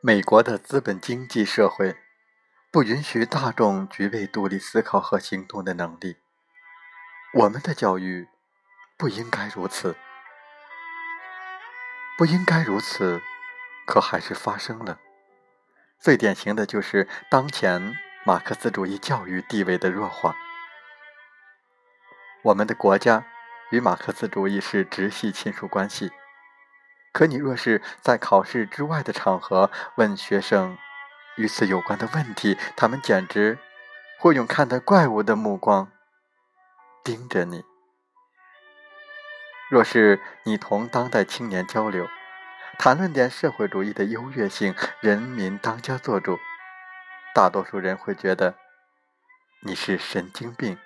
美国的资本经济社会不允许大众具备独立思考和行动的能力。我们的教育不应该如此，不应该如此，可还是发生了。最典型的就是当前马克思主义教育地位的弱化。我们的国家与马克思主义是直系亲属关系。可你若是在考试之外的场合问学生与此有关的问题，他们简直会用看待怪物的目光盯着你。若是你同当代青年交流，谈论点社会主义的优越性、人民当家作主，大多数人会觉得你是神经病。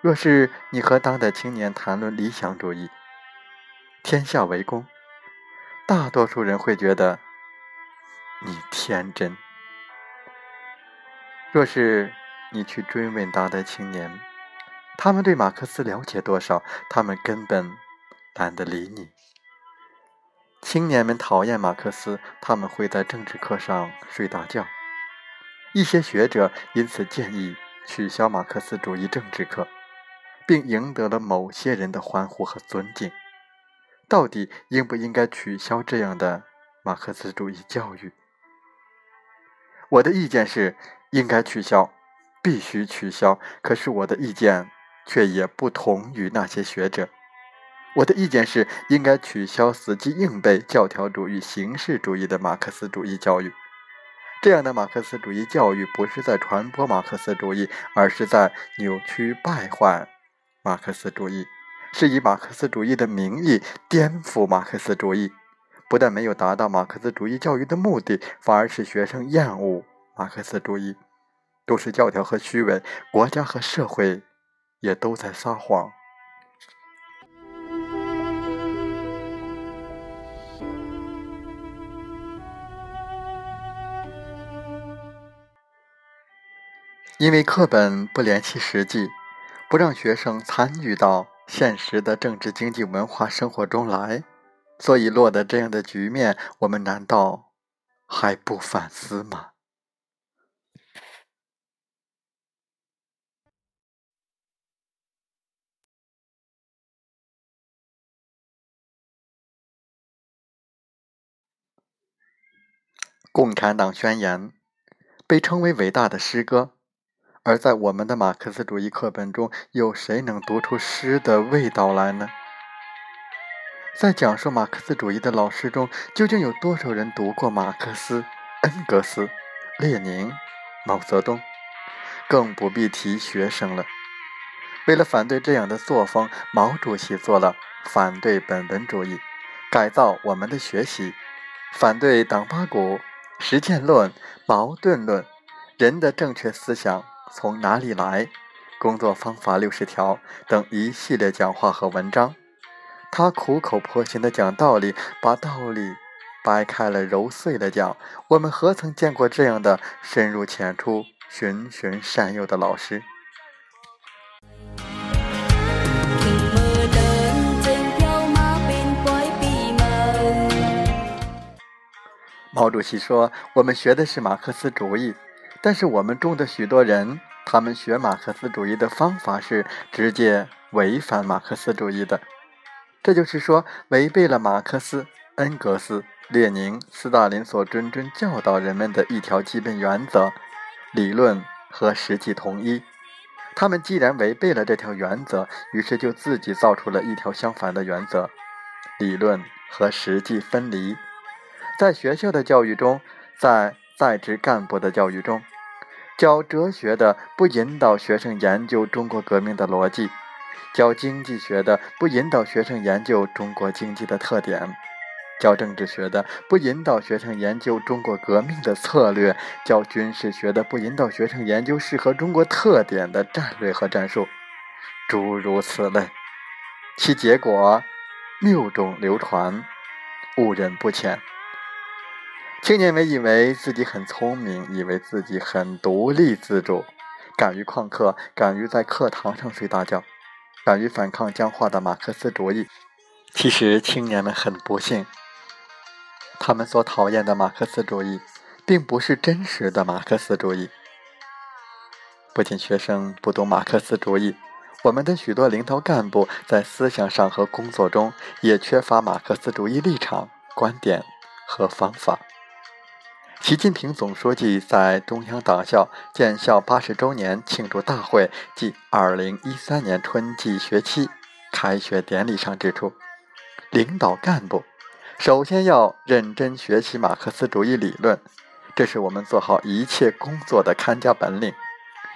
若是你和当代青年谈论理想主义，天下为公，大多数人会觉得你天真。若是你去追问当代青年，他们对马克思了解多少，他们根本懒得理你。青年们讨厌马克思，他们会在政治课上睡大觉。一些学者因此建议取消马克思主义政治课，并赢得了某些人的欢呼和尊敬。到底应不应该取消这样的马克思主义教育？我的意见是应该取消，必须取消。可是我的意见却也不同于那些学者。我的意见是应该取消死记硬背、教条主义、形式主义的马克思主义教育。这样的马克思主义教育不是在传播马克思主义，而是在扭曲败坏马克思主义。是以马克思主义的名义颠覆马克思主义，不但没有达到马克思主义教育的目的，反而使学生厌恶马克思主义。都是教条和虚伪，国家和社会也都在撒谎。因为课本不联系实际，不让学生参与到。现实的政治、经济、文化生活中来，所以落得这样的局面，我们难道还不反思吗？《共产党宣言》被称为伟大的诗歌。而在我们的马克思主义课本中，有谁能读出诗的味道来呢？在讲述马克思主义的老师中，究竟有多少人读过马克思、恩格斯、列宁、毛泽东？更不必提学生了。为了反对这样的作风，毛主席做了反对本文主义、改造我们的学习、反对党八股、实践论、矛盾论、人的正确思想。从哪里来？工作方法六十条等一系列讲话和文章，他苦口婆心的讲道理，把道理掰开了揉碎了讲。我们何曾见过这样的深入浅出、循循善诱的老师？毛主席说：“我们学的是马克思主义。”但是我们中的许多人，他们学马克思主义的方法是直接违反马克思主义的，这就是说，违背了马克思、恩格斯、列宁、斯大林所谆谆教导人们的一条基本原则：理论和实际统一。他们既然违背了这条原则，于是就自己造出了一条相反的原则：理论和实际分离。在学校的教育中，在在职干部的教育中。教哲学的不引导学生研究中国革命的逻辑，教经济学的不引导学生研究中国经济的特点，教政治学的不引导学生研究中国革命的策略，教军事学的不引导学生研究适合中国特点的战略和战术，诸如此类，其结果谬种流传，误人不浅。青年们以为自己很聪明，以为自己很独立自主，敢于旷课，敢于在课堂上睡大觉，敢于反抗僵化的马克思主义。其实，青年们很不幸，他们所讨厌的马克思主义，并不是真实的马克思主义。不仅学生不懂马克思主义，我们的许多领导干部在思想上和工作中也缺乏马克思主义立场、观点和方法。习近平总书记在中央党校建校八十周年庆祝大会暨二零一三年春季学期开学典礼上指出，领导干部首先要认真学习马克思主义理论，这是我们做好一切工作的看家本领，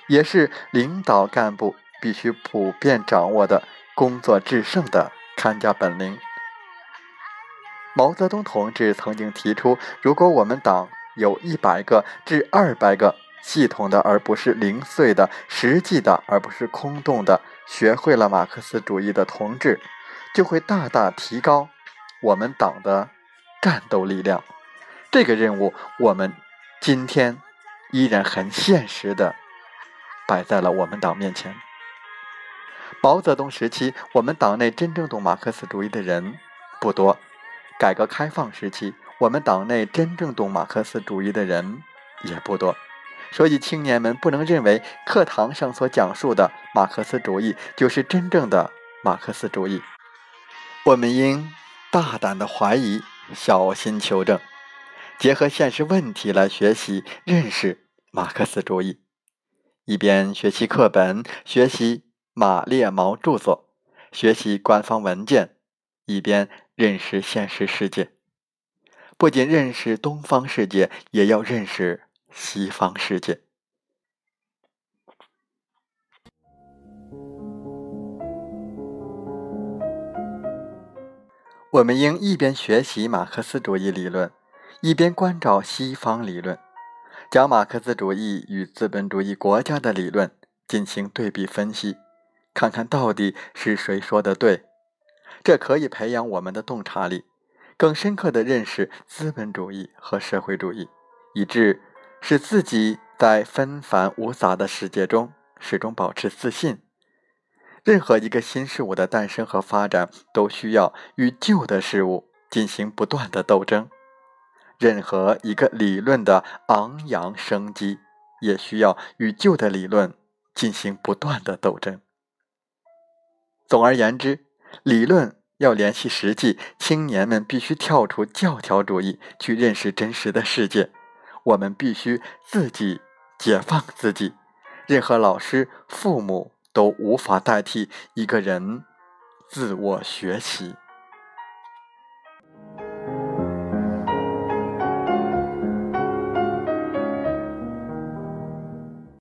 也是领导干部必须普遍掌握的工作制胜的看家本领。毛泽东同志曾经提出，如果我们党有一百个至二百个系统的，而不是零碎的；实际的，而不是空洞的。学会了马克思主义的同志，就会大大提高我们党的战斗力量。这个任务，我们今天依然很现实的摆在了我们党面前。毛泽东时期，我们党内真正懂马克思主义的人不多；改革开放时期，我们党内真正懂马克思主义的人也不多，所以青年们不能认为课堂上所讲述的马克思主义就是真正的马克思主义。我们应大胆的怀疑，小心求证，结合现实问题来学习认识马克思主义，一边学习课本、学习马列毛著作、学习官方文件，一边认识现实世界。不仅认识东方世界，也要认识西方世界。我们应一边学习马克思主义理论，一边关照西方理论，将马克思主义与资本主义国家的理论进行对比分析，看看到底是谁说的对。这可以培养我们的洞察力。更深刻的认识资本主义和社会主义，以致使自己在纷繁无杂的世界中始终保持自信。任何一个新事物的诞生和发展，都需要与旧的事物进行不断的斗争；任何一个理论的昂扬生机，也需要与旧的理论进行不断的斗争。总而言之，理论。要联系实际，青年们必须跳出教条主义，去认识真实的世界。我们必须自己解放自己，任何老师、父母都无法代替一个人自我学习。